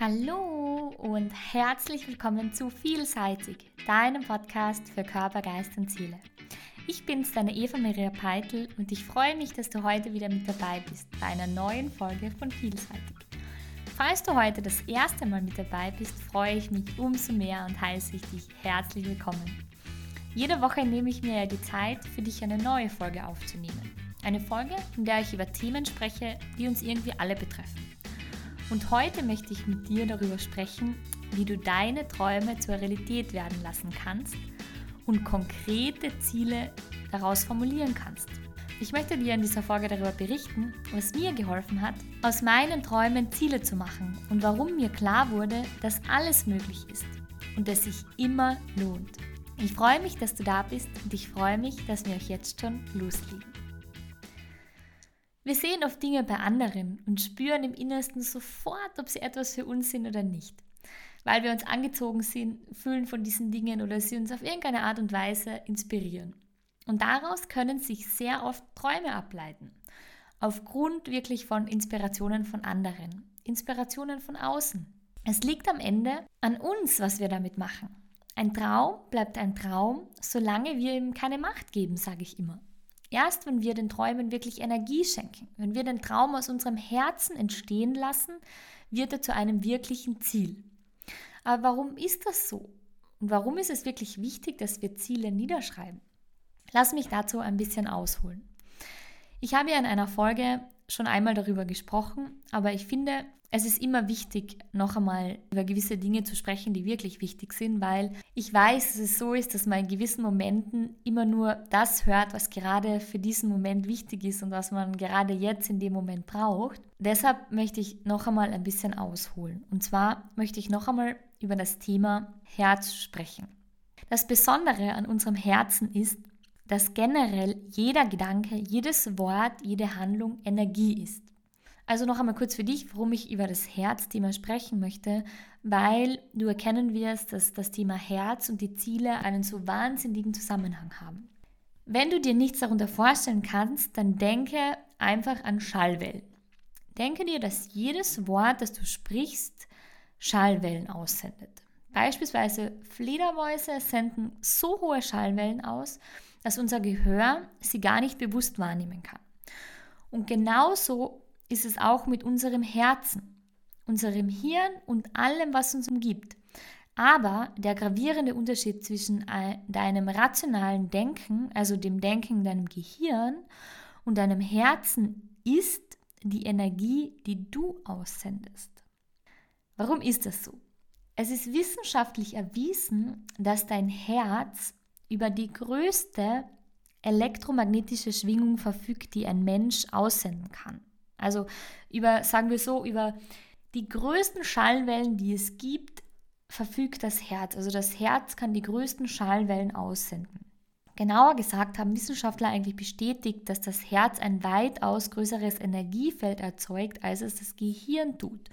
Hallo und herzlich willkommen zu Vielseitig, deinem Podcast für Körper, Geist und Seele. Ich bin's, deine Eva Maria Peitel und ich freue mich, dass du heute wieder mit dabei bist bei einer neuen Folge von Vielseitig. Falls du heute das erste Mal mit dabei bist, freue ich mich umso mehr und heiße ich dich herzlich willkommen. Jede Woche nehme ich mir ja die Zeit, für dich eine neue Folge aufzunehmen. Eine Folge, in der ich über Themen spreche, die uns irgendwie alle betreffen. Und heute möchte ich mit dir darüber sprechen, wie du deine Träume zur Realität werden lassen kannst und konkrete Ziele daraus formulieren kannst. Ich möchte dir in dieser Folge darüber berichten, was mir geholfen hat, aus meinen Träumen Ziele zu machen und warum mir klar wurde, dass alles möglich ist und es sich immer lohnt. Ich freue mich, dass du da bist und ich freue mich, dass wir euch jetzt schon loslegen. Wir sehen oft Dinge bei anderen und spüren im Innersten sofort, ob sie etwas für uns sind oder nicht. Weil wir uns angezogen sind, fühlen von diesen Dingen oder sie uns auf irgendeine Art und Weise inspirieren. Und daraus können sich sehr oft Träume ableiten. Aufgrund wirklich von Inspirationen von anderen, Inspirationen von außen. Es liegt am Ende an uns, was wir damit machen. Ein Traum bleibt ein Traum, solange wir ihm keine Macht geben, sage ich immer. Erst wenn wir den Träumen wirklich Energie schenken, wenn wir den Traum aus unserem Herzen entstehen lassen, wird er zu einem wirklichen Ziel. Aber warum ist das so? Und warum ist es wirklich wichtig, dass wir Ziele niederschreiben? Lass mich dazu ein bisschen ausholen. Ich habe ja in einer Folge schon einmal darüber gesprochen, aber ich finde, es ist immer wichtig, noch einmal über gewisse Dinge zu sprechen, die wirklich wichtig sind, weil ich weiß, dass es so ist, dass man in gewissen Momenten immer nur das hört, was gerade für diesen Moment wichtig ist und was man gerade jetzt in dem Moment braucht. Deshalb möchte ich noch einmal ein bisschen ausholen. Und zwar möchte ich noch einmal über das Thema Herz sprechen. Das Besondere an unserem Herzen ist, dass generell jeder Gedanke, jedes Wort, jede Handlung Energie ist. Also noch einmal kurz für dich, warum ich über das Herzthema sprechen möchte, weil du erkennen wirst, dass das Thema Herz und die Ziele einen so wahnsinnigen Zusammenhang haben. Wenn du dir nichts darunter vorstellen kannst, dann denke einfach an Schallwellen. Denke dir, dass jedes Wort, das du sprichst, Schallwellen aussendet. Beispielsweise Fledermäuse senden so hohe Schallwellen aus, dass unser Gehör sie gar nicht bewusst wahrnehmen kann. Und genauso ist es auch mit unserem Herzen, unserem Hirn und allem, was uns umgibt. Aber der gravierende Unterschied zwischen deinem rationalen Denken, also dem Denken in deinem Gehirn und deinem Herzen ist die Energie, die du aussendest. Warum ist das so? Es ist wissenschaftlich erwiesen, dass dein Herz über die größte elektromagnetische Schwingung verfügt, die ein Mensch aussenden kann. Also über, sagen wir so, über die größten Schallwellen, die es gibt, verfügt das Herz. Also das Herz kann die größten Schallwellen aussenden. Genauer gesagt haben Wissenschaftler eigentlich bestätigt, dass das Herz ein weitaus größeres Energiefeld erzeugt, als es das Gehirn tut.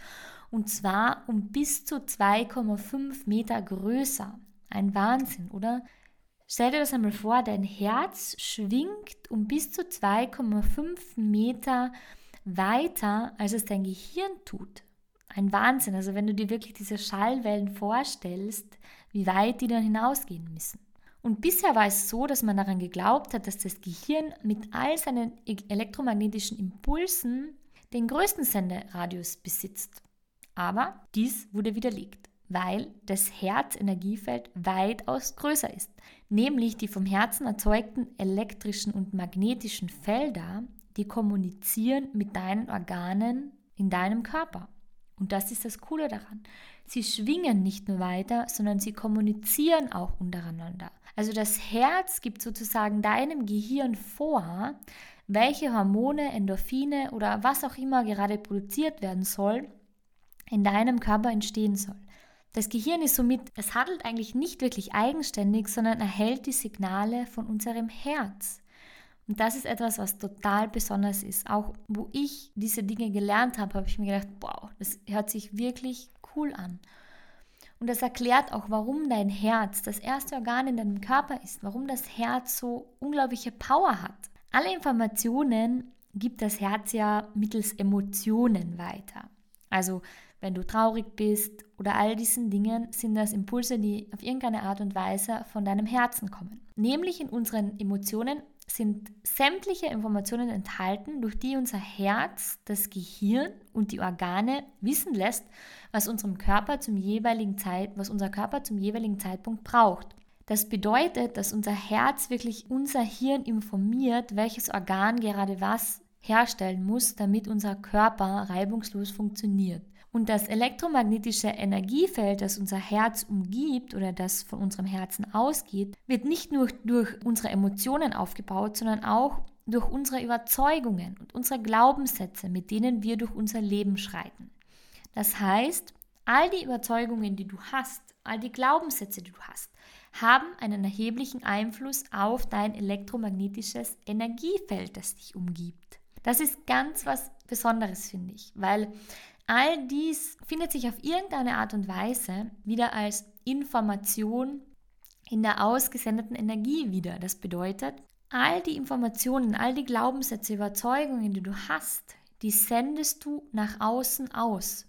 Und zwar um bis zu 2,5 Meter größer. Ein Wahnsinn, oder? Stell dir das einmal vor, dein Herz schwingt um bis zu 2,5 Meter größer weiter, als es dein Gehirn tut. Ein Wahnsinn. Also wenn du dir wirklich diese Schallwellen vorstellst, wie weit die dann hinausgehen müssen. Und bisher war es so, dass man daran geglaubt hat, dass das Gehirn mit all seinen e-, elektromagnetischen Impulsen den größten Senderadius besitzt. Aber dies wurde widerlegt, weil das Herzenergiefeld weitaus größer ist. Nämlich die vom Herzen erzeugten elektrischen und magnetischen Felder die kommunizieren mit deinen Organen in deinem Körper. Und das ist das Coole daran. Sie schwingen nicht nur weiter, sondern sie kommunizieren auch untereinander. Also das Herz gibt sozusagen deinem Gehirn vor, welche Hormone, Endorphine oder was auch immer gerade produziert werden soll, in deinem Körper entstehen soll. Das Gehirn ist somit, es handelt eigentlich nicht wirklich eigenständig, sondern erhält die Signale von unserem Herz. Und das ist etwas, was total besonders ist. Auch wo ich diese Dinge gelernt habe, habe ich mir gedacht, wow, das hört sich wirklich cool an. Und das erklärt auch, warum dein Herz das erste Organ in deinem Körper ist, warum das Herz so unglaubliche Power hat. Alle Informationen gibt das Herz ja mittels Emotionen weiter. Also wenn du traurig bist oder all diesen Dingen, sind das Impulse, die auf irgendeine Art und Weise von deinem Herzen kommen. Nämlich in unseren Emotionen sind sämtliche Informationen enthalten, durch die unser Herz, das Gehirn und die Organe wissen lässt, was unserem Körper zum jeweiligen Zeit, was unser Körper zum jeweiligen Zeitpunkt braucht. Das bedeutet, dass unser Herz wirklich unser Hirn informiert, welches Organ gerade was herstellen muss, damit unser Körper reibungslos funktioniert. Und das elektromagnetische Energiefeld, das unser Herz umgibt oder das von unserem Herzen ausgeht, wird nicht nur durch unsere Emotionen aufgebaut, sondern auch durch unsere Überzeugungen und unsere Glaubenssätze, mit denen wir durch unser Leben schreiten. Das heißt, all die Überzeugungen, die du hast, all die Glaubenssätze, die du hast, haben einen erheblichen Einfluss auf dein elektromagnetisches Energiefeld, das dich umgibt. Das ist ganz was Besonderes, finde ich, weil All dies findet sich auf irgendeine Art und Weise wieder als Information in der ausgesendeten Energie wieder. Das bedeutet, all die Informationen, all die Glaubenssätze, Überzeugungen, die du hast, die sendest du nach außen aus.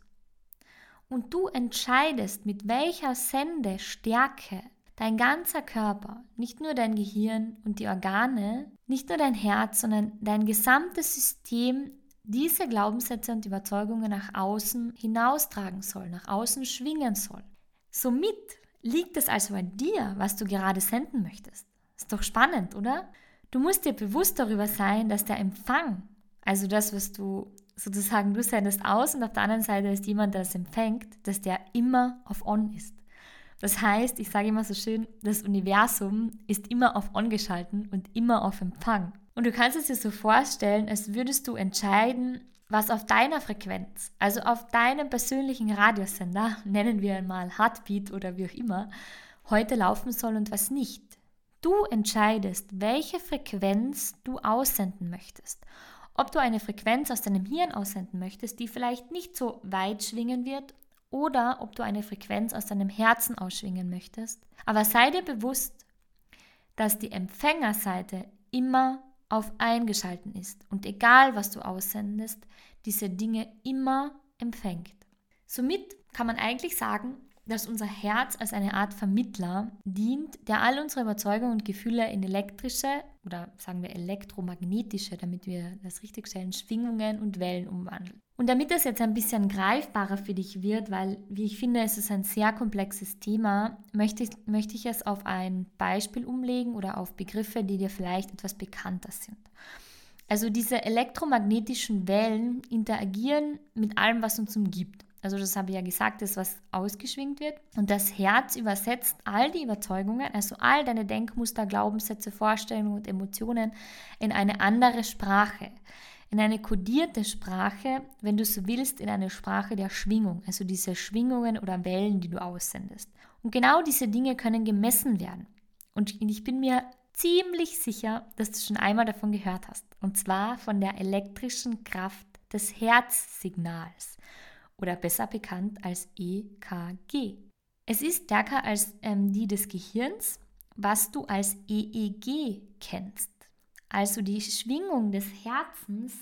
Und du entscheidest, mit welcher Sendestärke dein ganzer Körper, nicht nur dein Gehirn und die Organe, nicht nur dein Herz, sondern dein gesamtes System diese Glaubenssätze und Überzeugungen nach außen hinaustragen soll, nach außen schwingen soll. Somit liegt es also an dir, was du gerade senden möchtest. Ist doch spannend, oder? Du musst dir bewusst darüber sein, dass der Empfang, also das, was du sozusagen du sendest aus und auf der anderen Seite ist jemand, der es empfängt, dass der immer auf On ist. Das heißt, ich sage immer so schön, das Universum ist immer auf On geschalten und immer auf Empfang. Und du kannst es dir so vorstellen, als würdest du entscheiden, was auf deiner Frequenz, also auf deinem persönlichen Radiosender, nennen wir ihn mal Heartbeat oder wie auch immer, heute laufen soll und was nicht. Du entscheidest, welche Frequenz du aussenden möchtest. Ob du eine Frequenz aus deinem Hirn aussenden möchtest, die vielleicht nicht so weit schwingen wird, oder ob du eine Frequenz aus deinem Herzen ausschwingen möchtest. Aber sei dir bewusst, dass die Empfängerseite immer auf eingeschalten ist und egal was du aussendest, diese Dinge immer empfängt. Somit kann man eigentlich sagen, dass unser Herz als eine Art Vermittler dient, der all unsere Überzeugungen und Gefühle in elektrische oder sagen wir elektromagnetische, damit wir das richtig stellen, Schwingungen und Wellen umwandelt. Und damit das jetzt ein bisschen greifbarer für dich wird, weil, wie ich finde, es ist ein sehr komplexes Thema, möchte ich, möchte ich es auf ein Beispiel umlegen oder auf Begriffe, die dir vielleicht etwas bekannter sind. Also diese elektromagnetischen Wellen interagieren mit allem, was uns umgibt. Also das habe ich ja gesagt, das, was ausgeschwingt wird. Und das Herz übersetzt all die Überzeugungen, also all deine Denkmuster, Glaubenssätze, Vorstellungen und Emotionen in eine andere Sprache. In eine kodierte Sprache, wenn du so willst, in eine Sprache der Schwingung, also diese Schwingungen oder Wellen, die du aussendest. Und genau diese Dinge können gemessen werden. Und ich bin mir ziemlich sicher, dass du schon einmal davon gehört hast. Und zwar von der elektrischen Kraft des Herzsignals oder besser bekannt als EKG. Es ist stärker als ähm, die des Gehirns, was du als EEG kennst. Also die Schwingung des Herzens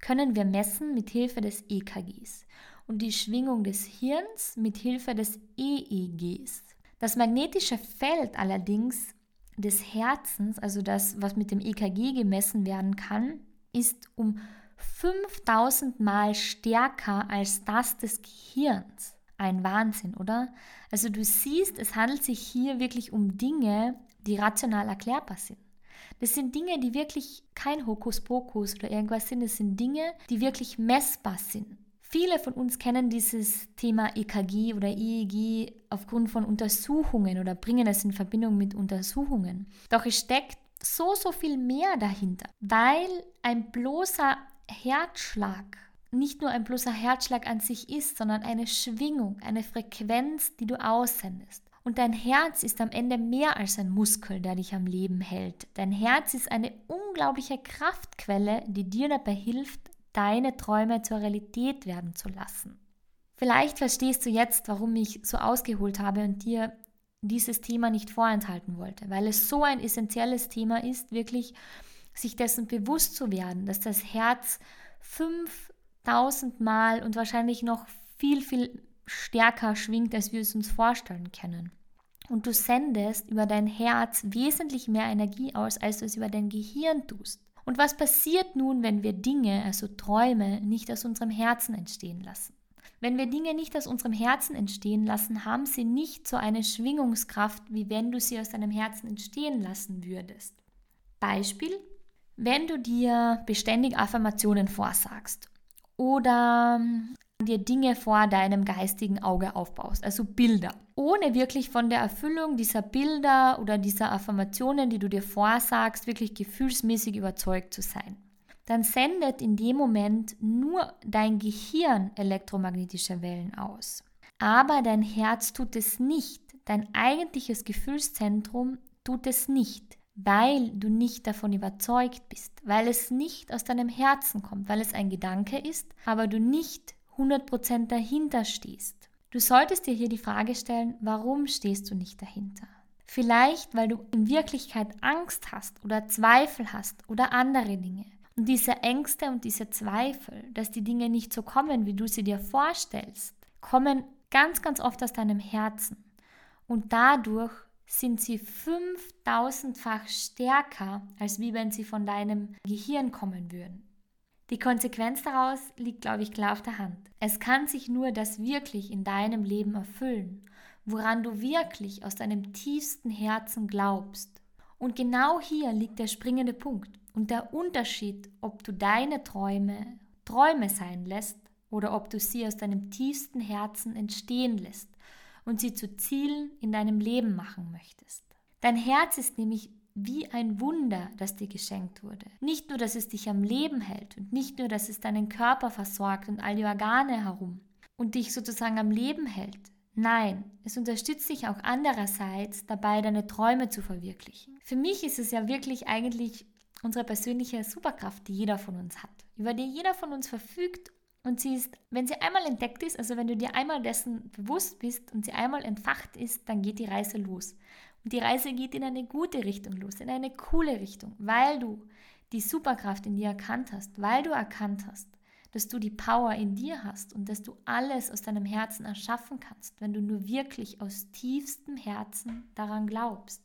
können wir messen mit Hilfe des EKGs und die Schwingung des Hirns mit Hilfe des EEGs. Das magnetische Feld allerdings des Herzens, also das, was mit dem EKG gemessen werden kann, ist um 5000 Mal stärker als das des Gehirns. Ein Wahnsinn, oder? Also du siehst, es handelt sich hier wirklich um Dinge, die rational erklärbar sind. Das sind Dinge, die wirklich kein Hokuspokus oder irgendwas sind. Das sind Dinge, die wirklich messbar sind. Viele von uns kennen dieses Thema EKG oder EEG aufgrund von Untersuchungen oder bringen es in Verbindung mit Untersuchungen. Doch es steckt so, so viel mehr dahinter, weil ein bloßer Herzschlag nicht nur ein bloßer Herzschlag an sich ist, sondern eine Schwingung, eine Frequenz, die du aussendest. Und dein Herz ist am Ende mehr als ein Muskel, der dich am Leben hält. Dein Herz ist eine unglaubliche Kraftquelle, die dir dabei hilft, deine Träume zur Realität werden zu lassen. Vielleicht verstehst du jetzt, warum ich so ausgeholt habe und dir dieses Thema nicht vorenthalten wollte, weil es so ein essentielles Thema ist, wirklich sich dessen bewusst zu werden, dass das Herz 5000 Mal und wahrscheinlich noch viel, viel stärker schwingt, als wir es uns vorstellen können. Und du sendest über dein Herz wesentlich mehr Energie aus, als du es über dein Gehirn tust. Und was passiert nun, wenn wir Dinge, also Träume, nicht aus unserem Herzen entstehen lassen? Wenn wir Dinge nicht aus unserem Herzen entstehen lassen, haben sie nicht so eine Schwingungskraft, wie wenn du sie aus deinem Herzen entstehen lassen würdest. Beispiel, wenn du dir beständig Affirmationen vorsagst oder dir Dinge vor deinem geistigen Auge aufbaust, also Bilder, ohne wirklich von der Erfüllung dieser Bilder oder dieser Affirmationen, die du dir vorsagst, wirklich gefühlsmäßig überzeugt zu sein, dann sendet in dem Moment nur dein Gehirn elektromagnetische Wellen aus. Aber dein Herz tut es nicht, dein eigentliches Gefühlszentrum tut es nicht weil du nicht davon überzeugt bist, weil es nicht aus deinem Herzen kommt, weil es ein Gedanke ist, aber du nicht 100% dahinter stehst. Du solltest dir hier die Frage stellen, warum stehst du nicht dahinter? Vielleicht, weil du in Wirklichkeit Angst hast oder Zweifel hast oder andere Dinge. Und diese Ängste und diese Zweifel, dass die Dinge nicht so kommen, wie du sie dir vorstellst, kommen ganz, ganz oft aus deinem Herzen. Und dadurch sind sie 5000-fach stärker, als wie wenn sie von deinem Gehirn kommen würden. Die Konsequenz daraus liegt, glaube ich, klar auf der Hand. Es kann sich nur das wirklich in deinem Leben erfüllen, woran du wirklich aus deinem tiefsten Herzen glaubst. Und genau hier liegt der springende Punkt und der Unterschied, ob du deine Träume Träume sein lässt oder ob du sie aus deinem tiefsten Herzen entstehen lässt und sie zu Zielen in deinem Leben machen möchtest. Dein Herz ist nämlich wie ein Wunder, das dir geschenkt wurde. Nicht nur, dass es dich am Leben hält und nicht nur, dass es deinen Körper versorgt und all die Organe herum und dich sozusagen am Leben hält. Nein, es unterstützt dich auch andererseits dabei, deine Träume zu verwirklichen. Für mich ist es ja wirklich eigentlich unsere persönliche Superkraft, die jeder von uns hat, über die jeder von uns verfügt und sie ist, wenn sie einmal entdeckt ist, also wenn du dir einmal dessen bewusst bist und sie einmal entfacht ist, dann geht die Reise los. Und die Reise geht in eine gute Richtung los, in eine coole Richtung, weil du die Superkraft in dir erkannt hast, weil du erkannt hast, dass du die Power in dir hast und dass du alles aus deinem Herzen erschaffen kannst, wenn du nur wirklich aus tiefstem Herzen daran glaubst.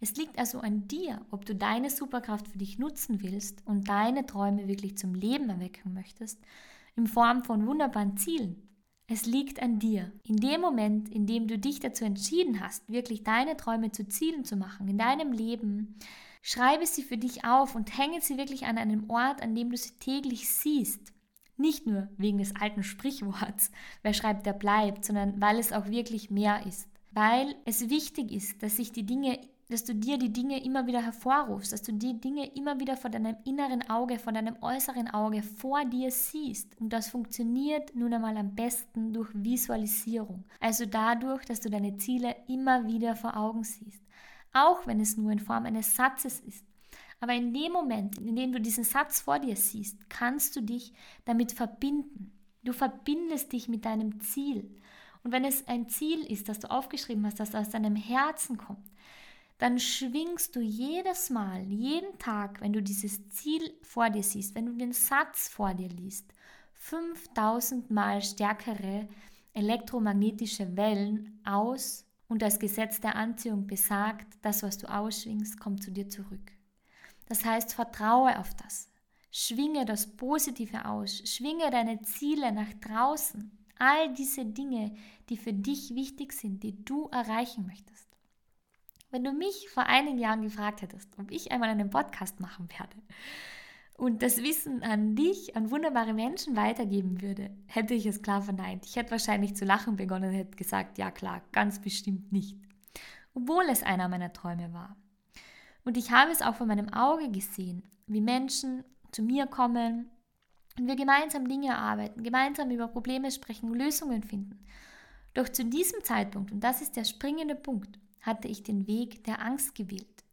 Es liegt also an dir, ob du deine Superkraft für dich nutzen willst und deine Träume wirklich zum Leben erwecken möchtest in Form von wunderbaren Zielen. Es liegt an dir. In dem Moment, in dem du dich dazu entschieden hast, wirklich deine Träume zu Zielen zu machen in deinem Leben, schreibe sie für dich auf und hänge sie wirklich an einem Ort, an dem du sie täglich siehst. Nicht nur wegen des alten Sprichworts, wer schreibt, der bleibt, sondern weil es auch wirklich mehr ist. Weil es wichtig ist, dass sich die Dinge dass du dir die Dinge immer wieder hervorrufst, dass du die Dinge immer wieder vor deinem inneren Auge, vor deinem äußeren Auge vor dir siehst. Und das funktioniert nun einmal am besten durch Visualisierung. Also dadurch, dass du deine Ziele immer wieder vor Augen siehst. Auch wenn es nur in Form eines Satzes ist. Aber in dem Moment, in dem du diesen Satz vor dir siehst, kannst du dich damit verbinden. Du verbindest dich mit deinem Ziel. Und wenn es ein Ziel ist, das du aufgeschrieben hast, das aus deinem Herzen kommt, dann schwingst du jedes Mal, jeden Tag, wenn du dieses Ziel vor dir siehst, wenn du den Satz vor dir liest, 5000 Mal stärkere elektromagnetische Wellen aus und das Gesetz der Anziehung besagt, das, was du ausschwingst, kommt zu dir zurück. Das heißt, vertraue auf das. Schwinge das Positive aus. Schwinge deine Ziele nach draußen. All diese Dinge, die für dich wichtig sind, die du erreichen möchtest. Wenn du mich vor einigen Jahren gefragt hättest, ob ich einmal einen Podcast machen werde und das Wissen an dich, an wunderbare Menschen weitergeben würde, hätte ich es klar verneint. Ich hätte wahrscheinlich zu lachen begonnen und hätte gesagt, ja klar, ganz bestimmt nicht. Obwohl es einer meiner Träume war. Und ich habe es auch vor meinem Auge gesehen, wie Menschen zu mir kommen und wir gemeinsam Dinge erarbeiten, gemeinsam über Probleme sprechen, Lösungen finden. Doch zu diesem Zeitpunkt, und das ist der springende Punkt, hatte ich den Weg der Angst gewählt.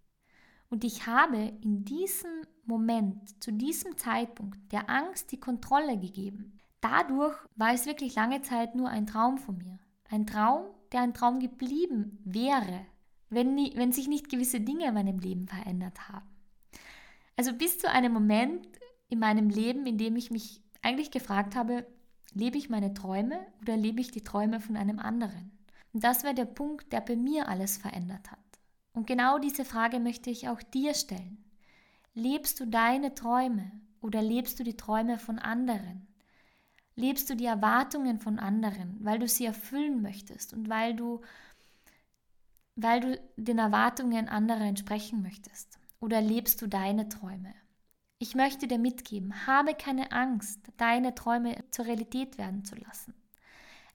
Und ich habe in diesem Moment, zu diesem Zeitpunkt der Angst die Kontrolle gegeben. Dadurch war es wirklich lange Zeit nur ein Traum von mir. Ein Traum, der ein Traum geblieben wäre, wenn, nie, wenn sich nicht gewisse Dinge in meinem Leben verändert haben. Also bis zu einem Moment in meinem Leben, in dem ich mich eigentlich gefragt habe, Lebe ich meine Träume oder lebe ich die Träume von einem anderen? Und das wäre der Punkt, der bei mir alles verändert hat. Und genau diese Frage möchte ich auch dir stellen. Lebst du deine Träume oder lebst du die Träume von anderen? Lebst du die Erwartungen von anderen, weil du sie erfüllen möchtest und weil du, weil du den Erwartungen anderer entsprechen möchtest? Oder lebst du deine Träume? Ich möchte dir mitgeben, habe keine Angst, deine Träume zur Realität werden zu lassen.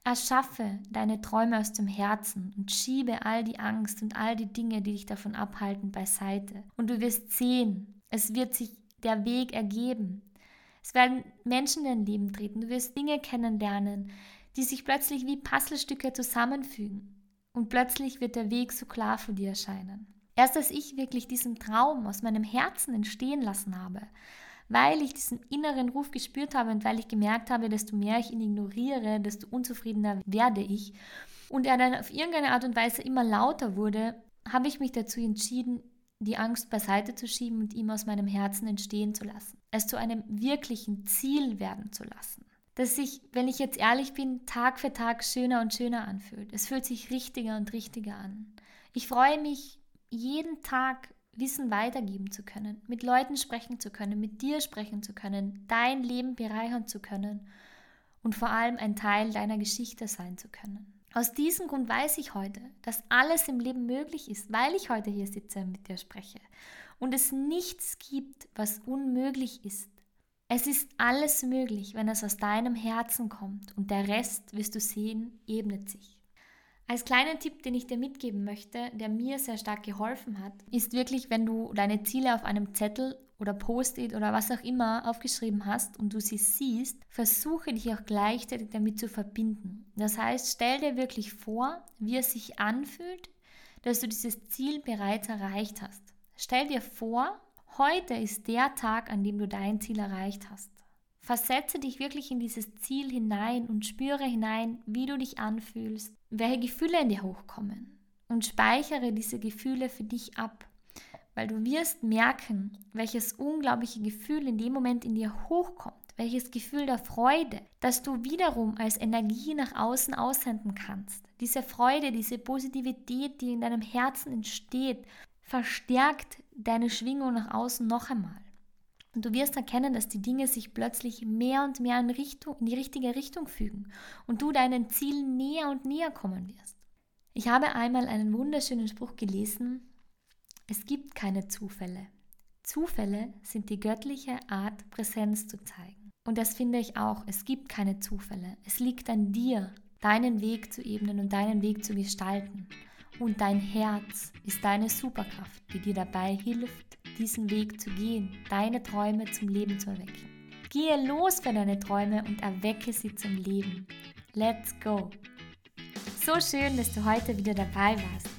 Erschaffe deine Träume aus dem Herzen und schiebe all die Angst und all die Dinge, die dich davon abhalten, beiseite. Und du wirst sehen, es wird sich der Weg ergeben. Es werden Menschen in dein Leben treten. Du wirst Dinge kennenlernen, die sich plötzlich wie Puzzlestücke zusammenfügen. Und plötzlich wird der Weg so klar vor dir erscheinen. Erst als ich wirklich diesen Traum aus meinem Herzen entstehen lassen habe, weil ich diesen inneren Ruf gespürt habe und weil ich gemerkt habe, desto mehr ich ihn ignoriere, desto unzufriedener werde ich. Und er dann auf irgendeine Art und Weise immer lauter wurde, habe ich mich dazu entschieden, die Angst beiseite zu schieben und ihm aus meinem Herzen entstehen zu lassen. Es zu einem wirklichen Ziel werden zu lassen. Das sich, wenn ich jetzt ehrlich bin, Tag für Tag schöner und schöner anfühlt. Es fühlt sich richtiger und richtiger an. Ich freue mich jeden Tag Wissen weitergeben zu können, mit Leuten sprechen zu können, mit dir sprechen zu können, dein Leben bereichern zu können und vor allem ein Teil deiner Geschichte sein zu können. Aus diesem Grund weiß ich heute, dass alles im Leben möglich ist, weil ich heute hier sitze und mit dir spreche und es nichts gibt, was unmöglich ist. Es ist alles möglich, wenn es aus deinem Herzen kommt und der Rest, wirst du sehen, ebnet sich. Als kleiner Tipp, den ich dir mitgeben möchte, der mir sehr stark geholfen hat, ist wirklich, wenn du deine Ziele auf einem Zettel oder Post-it oder was auch immer aufgeschrieben hast und du sie siehst, versuche dich auch gleichzeitig damit zu verbinden. Das heißt, stell dir wirklich vor, wie es sich anfühlt, dass du dieses Ziel bereits erreicht hast. Stell dir vor, heute ist der Tag, an dem du dein Ziel erreicht hast. Versetze dich wirklich in dieses Ziel hinein und spüre hinein, wie du dich anfühlst, welche Gefühle in dir hochkommen und speichere diese Gefühle für dich ab, weil du wirst merken, welches unglaubliche Gefühl in dem Moment in dir hochkommt, welches Gefühl der Freude, das du wiederum als Energie nach außen aussenden kannst. Diese Freude, diese Positivität, die in deinem Herzen entsteht, verstärkt deine Schwingung nach außen noch einmal. Und du wirst erkennen, dass die Dinge sich plötzlich mehr und mehr in, Richtung, in die richtige Richtung fügen und du deinen Zielen näher und näher kommen wirst. Ich habe einmal einen wunderschönen Spruch gelesen, es gibt keine Zufälle. Zufälle sind die göttliche Art, Präsenz zu zeigen. Und das finde ich auch, es gibt keine Zufälle. Es liegt an dir, deinen Weg zu ebnen und deinen Weg zu gestalten. Und dein Herz ist deine Superkraft, die dir dabei hilft, diesen Weg zu gehen, deine Träume zum Leben zu erwecken. Gehe los für deine Träume und erwecke sie zum Leben. Let's go! So schön, dass du heute wieder dabei warst.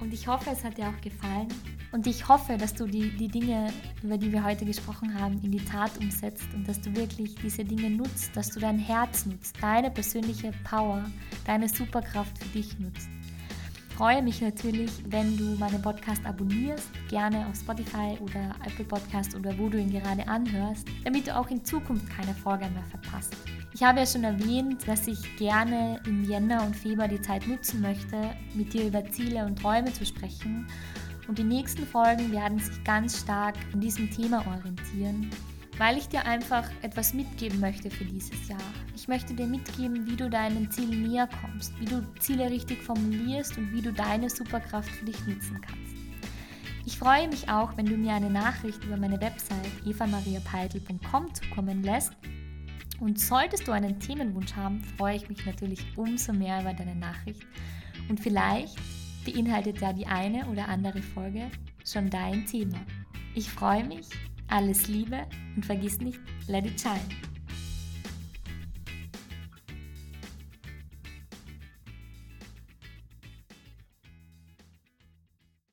Und ich hoffe, es hat dir auch gefallen. Und ich hoffe, dass du die, die Dinge, über die wir heute gesprochen haben, in die Tat umsetzt und dass du wirklich diese Dinge nutzt, dass du dein Herz nutzt, deine persönliche Power, deine Superkraft für dich nutzt freue mich natürlich, wenn du meinen Podcast abonnierst, gerne auf Spotify oder Apple Podcast oder wo du ihn gerade anhörst, damit du auch in Zukunft keine Folge mehr verpasst. Ich habe ja schon erwähnt, dass ich gerne im Jänner und Februar die Zeit nutzen möchte, mit dir über Ziele und Träume zu sprechen. Und die nächsten Folgen werden sich ganz stark an diesem Thema orientieren weil ich dir einfach etwas mitgeben möchte für dieses Jahr. Ich möchte dir mitgeben, wie du deinen Zielen näher kommst, wie du Ziele richtig formulierst und wie du deine Superkraft für dich nutzen kannst. Ich freue mich auch, wenn du mir eine Nachricht über meine Website evamariapeitel.com zukommen lässt. Und solltest du einen Themenwunsch haben, freue ich mich natürlich umso mehr über deine Nachricht. Und vielleicht beinhaltet ja die eine oder andere Folge schon dein Thema. Ich freue mich alles Liebe und vergiss nicht, let it shine.